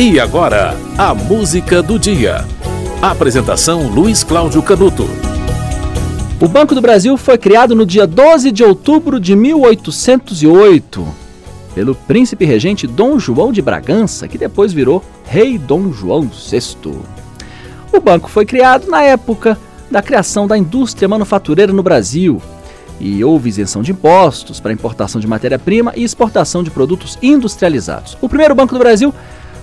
E agora, a música do dia. Apresentação Luiz Cláudio Canuto. O Banco do Brasil foi criado no dia 12 de outubro de 1808 pelo príncipe regente Dom João de Bragança, que depois virou Rei Dom João VI. O banco foi criado na época da criação da indústria manufatureira no Brasil e houve isenção de impostos para importação de matéria-prima e exportação de produtos industrializados. O primeiro Banco do Brasil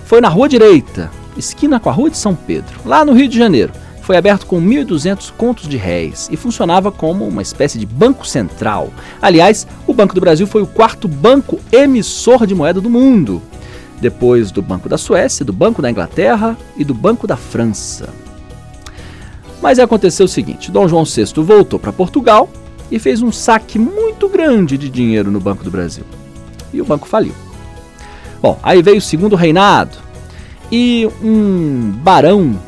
foi na Rua Direita, esquina com a Rua de São Pedro, lá no Rio de Janeiro. Foi aberto com 1.200 contos de réis e funcionava como uma espécie de banco central. Aliás, o Banco do Brasil foi o quarto banco emissor de moeda do mundo, depois do Banco da Suécia, do Banco da Inglaterra e do Banco da França. Mas aconteceu o seguinte: Dom João VI voltou para Portugal e fez um saque muito grande de dinheiro no Banco do Brasil. E o banco faliu. Bom, aí veio o segundo reinado e um barão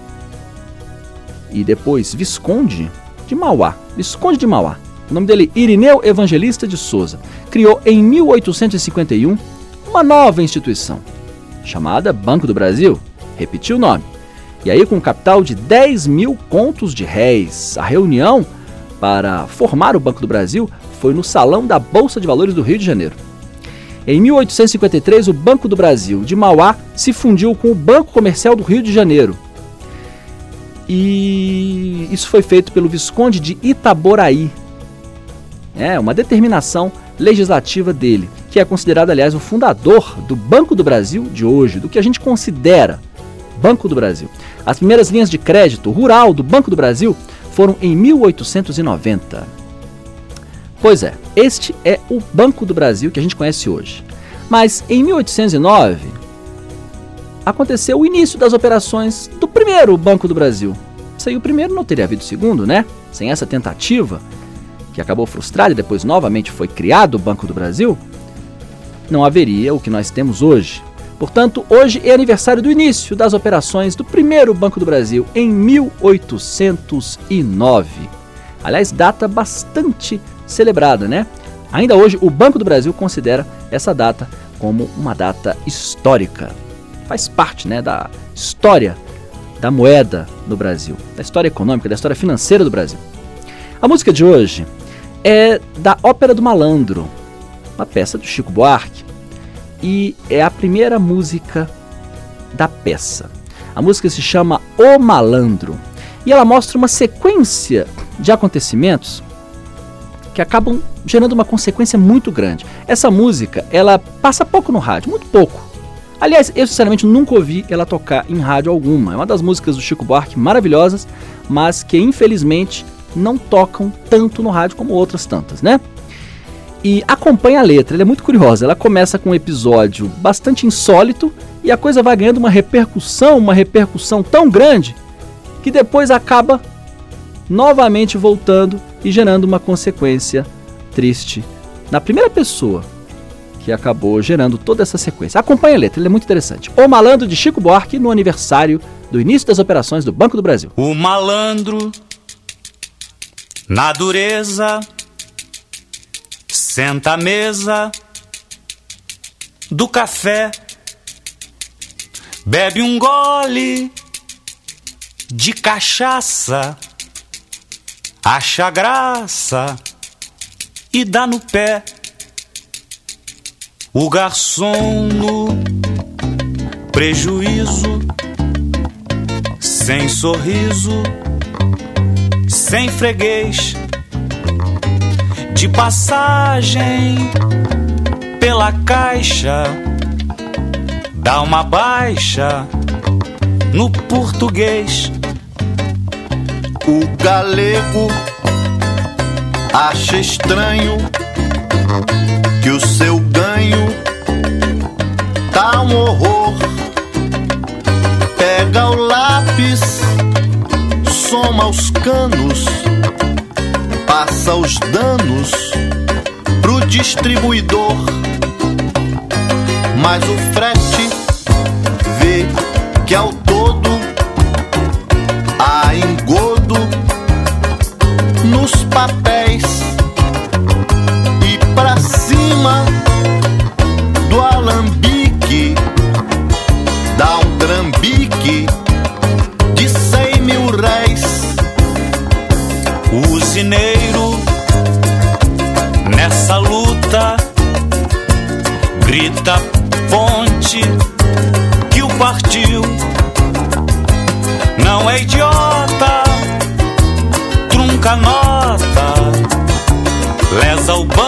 e depois visconde de Mauá, visconde de Mauá. O nome dele Irineu Evangelista de Souza. Criou em 1851 uma nova instituição chamada Banco do Brasil. Repetiu o nome. E aí com um capital de 10 mil contos de réis. A reunião para formar o Banco do Brasil foi no Salão da Bolsa de Valores do Rio de Janeiro. Em 1853, o Banco do Brasil de Mauá se fundiu com o Banco Comercial do Rio de Janeiro. E isso foi feito pelo Visconde de Itaboraí. É uma determinação legislativa dele, que é considerado, aliás, o fundador do Banco do Brasil de hoje, do que a gente considera Banco do Brasil. As primeiras linhas de crédito rural do Banco do Brasil foram em 1890. Pois é, este é o Banco do Brasil que a gente conhece hoje. Mas em 1809 aconteceu o início das operações do primeiro Banco do Brasil. Sem o primeiro não teria havido o segundo, né? Sem essa tentativa, que acabou frustrada e depois novamente foi criado o Banco do Brasil, não haveria o que nós temos hoje. Portanto, hoje é aniversário do início das operações do primeiro Banco do Brasil, em 1809. Aliás, data bastante celebrada, né? Ainda hoje, o Banco do Brasil considera essa data como uma data histórica. Faz parte né, da história da moeda no Brasil, da história econômica, da história financeira do Brasil. A música de hoje é da Ópera do Malandro, uma peça do Chico Buarque, e é a primeira música da peça. A música se chama O Malandro e ela mostra uma sequência de acontecimentos que acabam gerando uma consequência muito grande. Essa música, ela passa pouco no rádio, muito pouco. Aliás, eu sinceramente nunca ouvi ela tocar em rádio alguma. É uma das músicas do Chico Buarque maravilhosas, mas que infelizmente não tocam tanto no rádio como outras tantas, né? e acompanha a letra. Ela é muito curiosa. Ela começa com um episódio bastante insólito e a coisa vai ganhando uma repercussão, uma repercussão tão grande que depois acaba novamente voltando e gerando uma consequência triste na primeira pessoa que acabou gerando toda essa sequência. Acompanhe a letra, ela é muito interessante. O Malandro de Chico Buarque no aniversário do início das operações do Banco do Brasil. O malandro na dureza Senta à mesa do café, bebe um gole de cachaça, acha graça e dá no pé. O garçom no prejuízo, sem sorriso, sem freguês de passagem pela caixa, dá uma baixa no português. O galego acha estranho que o seu ganho tá um horror. Pega o lápis, soma os canos passa os danos pro distribuidor. Mas o frete Moçambique de cem mil réis. O usineiro nessa luta grita ponte que o partiu. Não é idiota, trunca nota, lesa o banco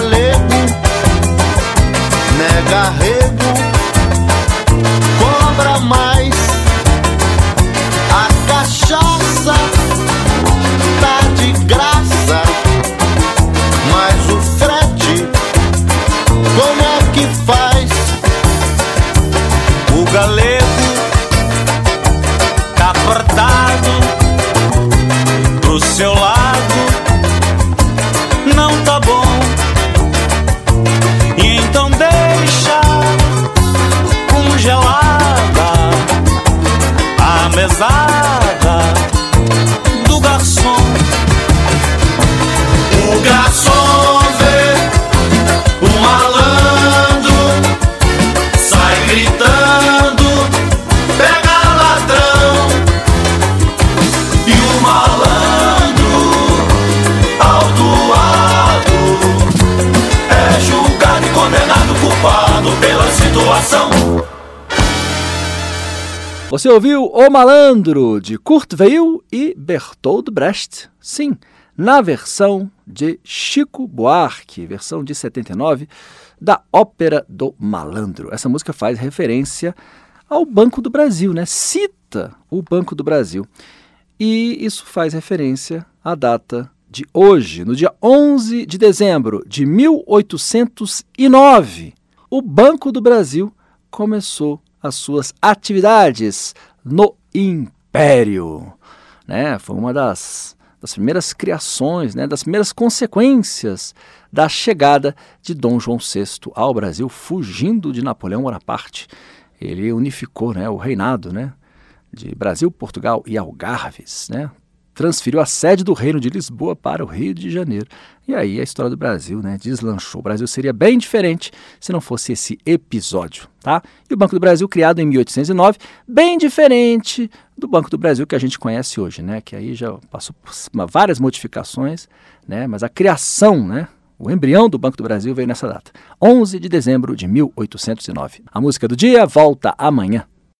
galego nega arrego, cobra mais. A cachaça tá de graça, mas o frete, como é que faz? O galego a mesada Você ouviu O Malandro, de Kurt Weill e Bertold Brecht. Sim, na versão de Chico Buarque, versão de 79, da Ópera do Malandro. Essa música faz referência ao Banco do Brasil, né? Cita o Banco do Brasil. E isso faz referência à data de hoje, no dia 11 de dezembro de 1809. O Banco do Brasil começou as suas atividades no Império. Né? Foi uma das, das primeiras criações, né? das primeiras consequências da chegada de Dom João VI ao Brasil, fugindo de Napoleão Bonaparte. Ele unificou né, o reinado né, de Brasil, Portugal e Algarves, né? Transferiu a sede do reino de Lisboa para o Rio de Janeiro. E aí a história do Brasil né, deslanchou. O Brasil seria bem diferente se não fosse esse episódio. Tá? E o Banco do Brasil, criado em 1809, bem diferente do Banco do Brasil que a gente conhece hoje, né? que aí já passou por várias modificações, né? mas a criação, né? O embrião do Banco do Brasil veio nessa data, 11 de dezembro de 1809. A música do dia volta amanhã.